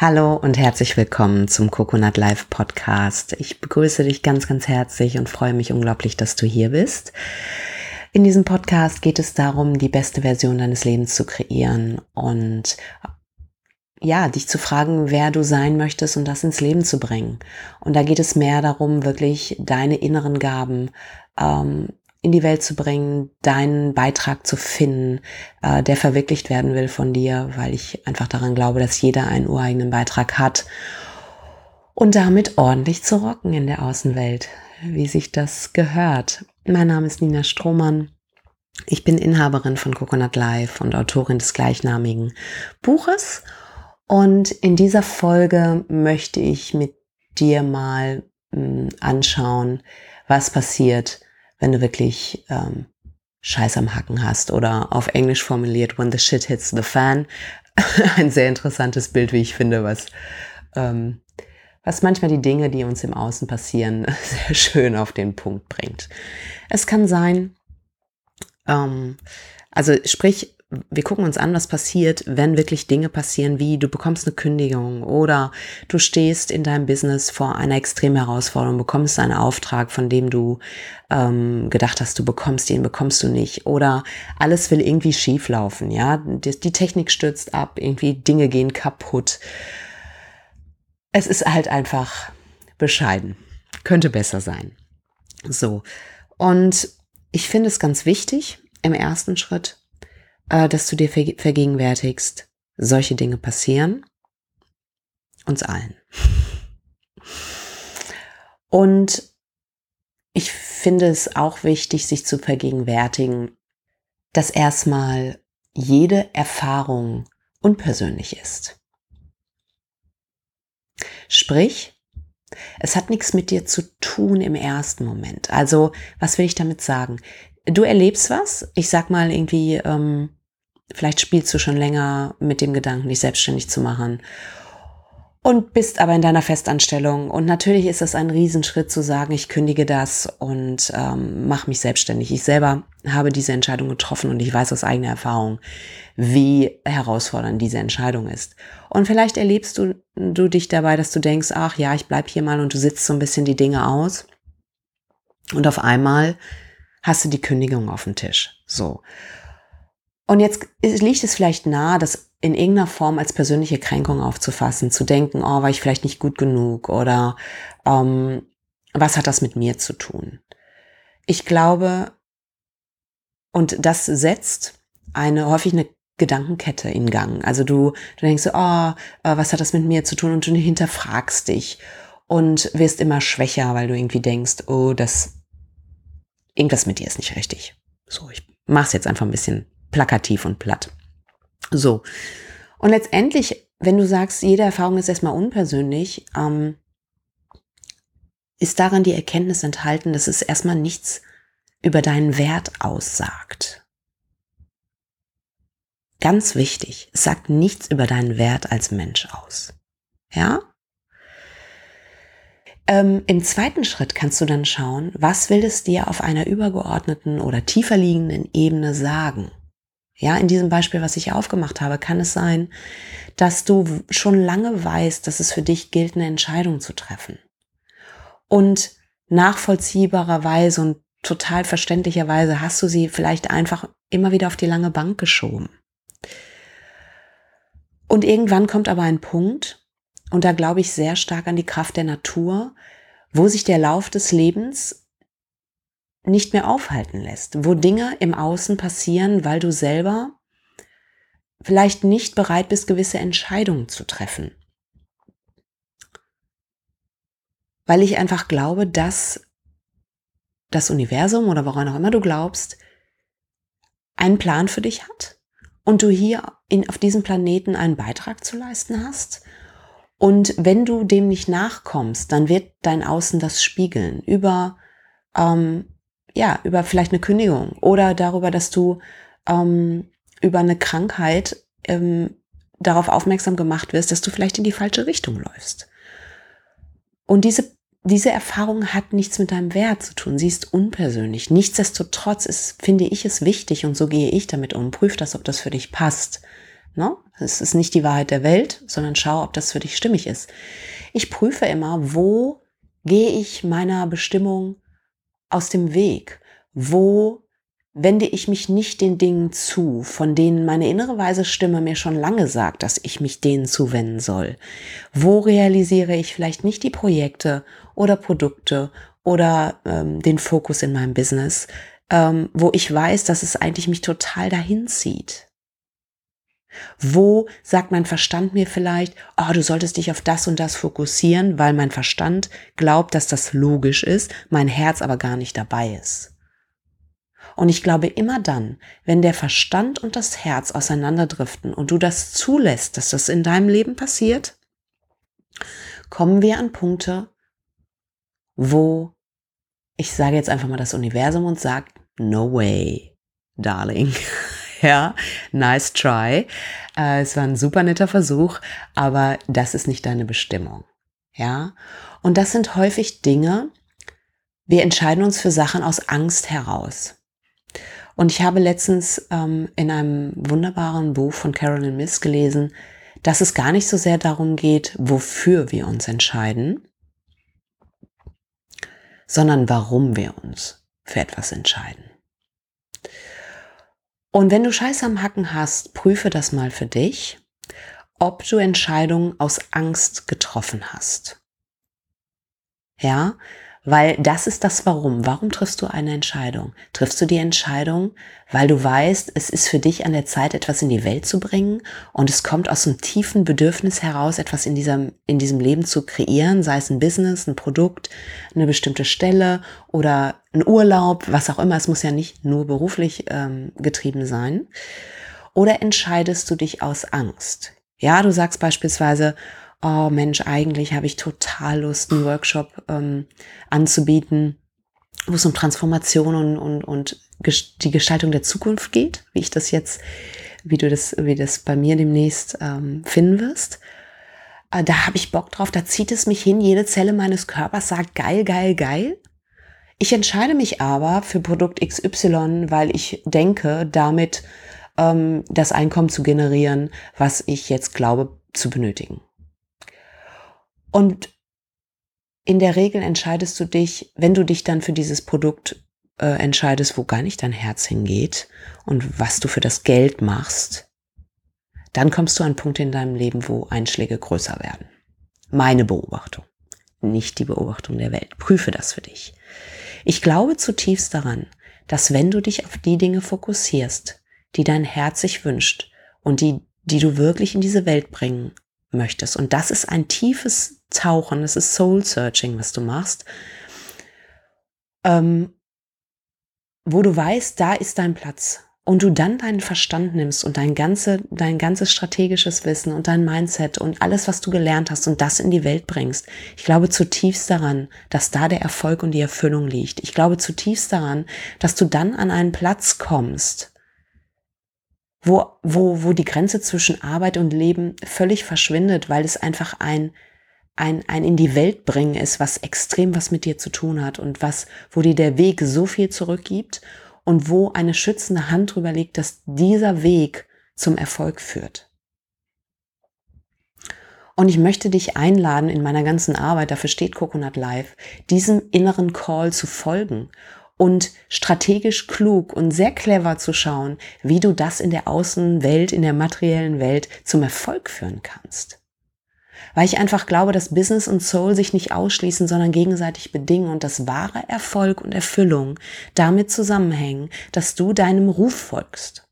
Hallo und herzlich willkommen zum Coconut Live Podcast. Ich begrüße dich ganz, ganz herzlich und freue mich unglaublich, dass du hier bist. In diesem Podcast geht es darum, die beste Version deines Lebens zu kreieren und ja, dich zu fragen, wer du sein möchtest und das ins Leben zu bringen. Und da geht es mehr darum, wirklich deine inneren Gaben ähm, in die Welt zu bringen, deinen Beitrag zu finden, äh, der verwirklicht werden will von dir, weil ich einfach daran glaube, dass jeder einen ureigenen Beitrag hat und damit ordentlich zu rocken in der Außenwelt, wie sich das gehört. Mein Name ist Nina Strohmann. Ich bin Inhaberin von Coconut Life und Autorin des gleichnamigen Buches. Und in dieser Folge möchte ich mit dir mal hm, anschauen, was passiert, wenn du wirklich ähm, Scheiß am Hacken hast oder auf Englisch formuliert, when the shit hits the fan. Ein sehr interessantes Bild, wie ich finde, was, ähm, was manchmal die Dinge, die uns im Außen passieren, sehr schön auf den Punkt bringt. Es kann sein, ähm, also sprich, wir gucken uns an, was passiert, wenn wirklich Dinge passieren, wie du bekommst eine Kündigung oder du stehst in deinem Business vor einer extremen Herausforderung, bekommst einen Auftrag, von dem du ähm, gedacht hast, du bekommst ihn, bekommst du nicht oder alles will irgendwie schief laufen, ja, die, die Technik stürzt ab, irgendwie Dinge gehen kaputt. Es ist halt einfach bescheiden, könnte besser sein. So und ich finde es ganz wichtig im ersten Schritt äh, dass du dir vergegenwärtigst, solche Dinge passieren uns allen. Und ich finde es auch wichtig, sich zu vergegenwärtigen, dass erstmal jede Erfahrung unpersönlich ist. Sprich, es hat nichts mit dir zu tun im ersten Moment. Also, was will ich damit sagen? Du erlebst was, ich sag mal irgendwie, ähm, Vielleicht spielst du schon länger mit dem Gedanken, dich selbstständig zu machen und bist aber in deiner Festanstellung. Und natürlich ist es ein Riesenschritt zu sagen, ich kündige das und ähm, mache mich selbstständig. Ich selber habe diese Entscheidung getroffen und ich weiß aus eigener Erfahrung, wie herausfordernd diese Entscheidung ist. Und vielleicht erlebst du, du dich dabei, dass du denkst, ach ja, ich bleib hier mal und du sitzt so ein bisschen die Dinge aus. Und auf einmal hast du die Kündigung auf dem Tisch. So. Und jetzt liegt es vielleicht nahe, das in irgendeiner Form als persönliche Kränkung aufzufassen, zu denken, oh, war ich vielleicht nicht gut genug oder ähm, was hat das mit mir zu tun? Ich glaube, und das setzt eine häufig eine Gedankenkette in Gang. Also du, du denkst so, oh, was hat das mit mir zu tun? Und du hinterfragst dich und wirst immer schwächer, weil du irgendwie denkst, oh, das, irgendwas mit dir ist nicht richtig. So, ich mach's jetzt einfach ein bisschen plakativ und platt. So. Und letztendlich, wenn du sagst, jede Erfahrung ist erstmal unpersönlich, ähm, ist daran die Erkenntnis enthalten, dass es erstmal nichts über deinen Wert aussagt. Ganz wichtig, es sagt nichts über deinen Wert als Mensch aus. Ja? Ähm, Im zweiten Schritt kannst du dann schauen, was will es dir auf einer übergeordneten oder tiefer liegenden Ebene sagen? Ja, in diesem Beispiel, was ich aufgemacht habe, kann es sein, dass du schon lange weißt, dass es für dich gilt, eine Entscheidung zu treffen. Und nachvollziehbarerweise und total verständlicherweise hast du sie vielleicht einfach immer wieder auf die lange Bank geschoben. Und irgendwann kommt aber ein Punkt, und da glaube ich sehr stark an die Kraft der Natur, wo sich der Lauf des Lebens nicht mehr aufhalten lässt, wo Dinge im Außen passieren, weil du selber vielleicht nicht bereit bist, gewisse Entscheidungen zu treffen. Weil ich einfach glaube, dass das Universum oder woran auch immer du glaubst, einen Plan für dich hat und du hier in, auf diesem Planeten einen Beitrag zu leisten hast. Und wenn du dem nicht nachkommst, dann wird dein Außen das spiegeln über ähm, ja, über vielleicht eine Kündigung oder darüber, dass du ähm, über eine Krankheit ähm, darauf aufmerksam gemacht wirst, dass du vielleicht in die falsche Richtung läufst. Und diese, diese Erfahrung hat nichts mit deinem Wert zu tun. Sie ist unpersönlich. Nichtsdestotrotz ist, finde ich es wichtig und so gehe ich damit um. Prüf das, ob das für dich passt. Ne? Es ist nicht die Wahrheit der Welt, sondern schau, ob das für dich stimmig ist. Ich prüfe immer, wo gehe ich meiner Bestimmung aus dem Weg? Wo wende ich mich nicht den Dingen zu, von denen meine innere weise Stimme mir schon lange sagt, dass ich mich denen zuwenden soll? Wo realisiere ich vielleicht nicht die Projekte oder Produkte oder ähm, den Fokus in meinem Business, ähm, wo ich weiß, dass es eigentlich mich total dahin zieht? Wo sagt mein Verstand mir vielleicht, oh, du solltest dich auf das und das fokussieren, weil mein Verstand glaubt, dass das logisch ist, mein Herz aber gar nicht dabei ist. Und ich glaube immer dann, wenn der Verstand und das Herz auseinanderdriften und du das zulässt, dass das in deinem Leben passiert, kommen wir an Punkte, wo ich sage jetzt einfach mal das Universum und sagt, no way, darling. Ja, nice try. Äh, es war ein super netter Versuch, aber das ist nicht deine Bestimmung. Ja, und das sind häufig Dinge, wir entscheiden uns für Sachen aus Angst heraus. Und ich habe letztens ähm, in einem wunderbaren Buch von Carolyn Miss gelesen, dass es gar nicht so sehr darum geht, wofür wir uns entscheiden, sondern warum wir uns für etwas entscheiden. Und wenn du Scheiße am Hacken hast, prüfe das mal für dich, ob du Entscheidungen aus Angst getroffen hast. Ja, weil das ist das Warum. Warum triffst du eine Entscheidung? Triffst du die Entscheidung, weil du weißt, es ist für dich an der Zeit, etwas in die Welt zu bringen und es kommt aus einem tiefen Bedürfnis heraus, etwas in diesem, in diesem Leben zu kreieren, sei es ein Business, ein Produkt, eine bestimmte Stelle oder ein Urlaub, was auch immer. Es muss ja nicht nur beruflich ähm, getrieben sein. Oder entscheidest du dich aus Angst? Ja, du sagst beispielsweise, oh Mensch, eigentlich habe ich total Lust, einen Workshop ähm, anzubieten, wo es um Transformation und, und, und die Gestaltung der Zukunft geht, wie ich das jetzt, wie du das, wie das bei mir demnächst ähm, finden wirst. Äh, da habe ich Bock drauf, da zieht es mich hin, jede Zelle meines Körpers sagt geil, geil, geil. Ich entscheide mich aber für Produkt XY, weil ich denke, damit ähm, das Einkommen zu generieren, was ich jetzt glaube zu benötigen. Und in der Regel entscheidest du dich, wenn du dich dann für dieses Produkt äh, entscheidest, wo gar nicht dein Herz hingeht und was du für das Geld machst, dann kommst du an Punkte in deinem Leben, wo Einschläge größer werden. Meine Beobachtung, nicht die Beobachtung der Welt. Prüfe das für dich. Ich glaube zutiefst daran, dass wenn du dich auf die Dinge fokussierst, die dein Herz sich wünscht und die, die du wirklich in diese Welt bringen möchtest. Und das ist ein tiefes Tauchen, das ist Soul Searching, was du machst, ähm, wo du weißt, da ist dein Platz. Und du dann deinen Verstand nimmst und dein, ganze, dein ganzes strategisches Wissen und dein Mindset und alles, was du gelernt hast und das in die Welt bringst. Ich glaube zutiefst daran, dass da der Erfolg und die Erfüllung liegt. Ich glaube zutiefst daran, dass du dann an einen Platz kommst, wo, wo, wo die Grenze zwischen Arbeit und Leben völlig verschwindet, weil es einfach ein, ein, ein in die Welt bringen ist, was extrem was mit dir zu tun hat und was, wo dir der Weg so viel zurückgibt und wo eine schützende Hand drüber liegt, dass dieser Weg zum Erfolg führt. Und ich möchte dich einladen in meiner ganzen Arbeit, dafür steht Coconut Life, diesem inneren Call zu folgen und strategisch klug und sehr clever zu schauen, wie du das in der Außenwelt, in der materiellen Welt zum Erfolg führen kannst. Weil ich einfach glaube, dass Business und Soul sich nicht ausschließen, sondern gegenseitig bedingen und dass wahre Erfolg und Erfüllung damit zusammenhängen, dass du deinem Ruf folgst.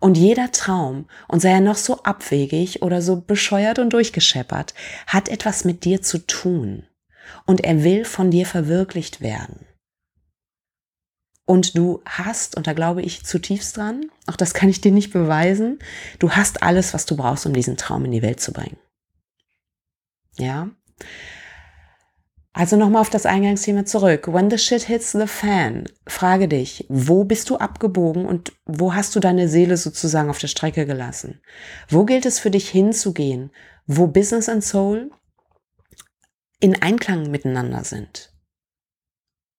Und jeder Traum, und sei er noch so abwegig oder so bescheuert und durchgescheppert, hat etwas mit dir zu tun. Und er will von dir verwirklicht werden. Und du hast, und da glaube ich zutiefst dran, auch das kann ich dir nicht beweisen, du hast alles, was du brauchst, um diesen Traum in die Welt zu bringen. Ja? Also nochmal auf das Eingangsthema zurück. When the shit hits the fan, frage dich, wo bist du abgebogen und wo hast du deine Seele sozusagen auf der Strecke gelassen? Wo gilt es für dich hinzugehen, wo Business and Soul in Einklang miteinander sind?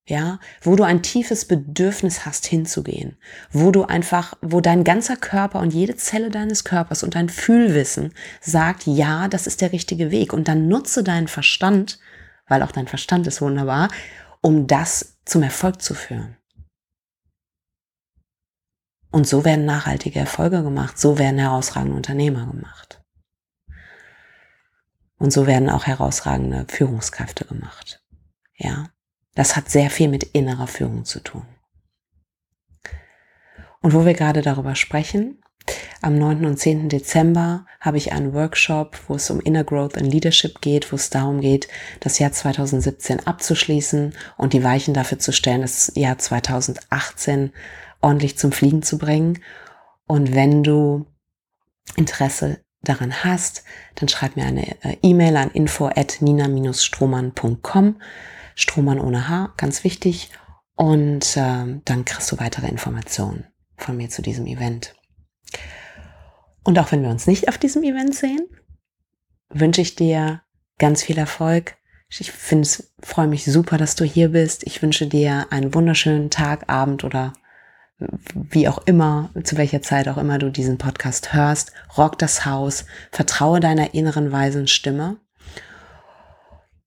Ja, wo du ein tiefes Bedürfnis hast hinzugehen, wo du einfach, wo dein ganzer Körper und jede Zelle deines Körpers und dein Fühlwissen sagt, ja, das ist der richtige Weg und dann nutze deinen Verstand, weil auch dein Verstand ist wunderbar, um das zum Erfolg zu führen. Und so werden nachhaltige Erfolge gemacht, so werden herausragende Unternehmer gemacht. Und so werden auch herausragende Führungskräfte gemacht. Ja. Das hat sehr viel mit innerer Führung zu tun. Und wo wir gerade darüber sprechen, am 9. und 10. Dezember habe ich einen Workshop, wo es um Inner Growth and Leadership geht, wo es darum geht, das Jahr 2017 abzuschließen und die Weichen dafür zu stellen, das Jahr 2018 ordentlich zum Fliegen zu bringen. Und wenn du Interesse daran hast, dann schreib mir eine äh, E-Mail an info at nina-strohmann.com. Strohmann ohne H, ganz wichtig. Und äh, dann kriegst du weitere Informationen von mir zu diesem Event. Und auch wenn wir uns nicht auf diesem Event sehen, wünsche ich dir ganz viel Erfolg. Ich freue mich super, dass du hier bist. Ich wünsche dir einen wunderschönen Tag, Abend oder wie auch immer, zu welcher Zeit auch immer du diesen Podcast hörst. Rock das Haus, vertraue deiner inneren weisen Stimme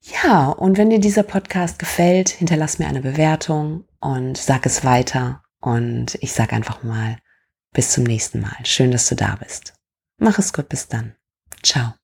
ja, und wenn dir dieser Podcast gefällt, hinterlass mir eine Bewertung und sag es weiter. Und ich sag einfach mal, bis zum nächsten Mal. Schön, dass du da bist. Mach es gut, bis dann. Ciao.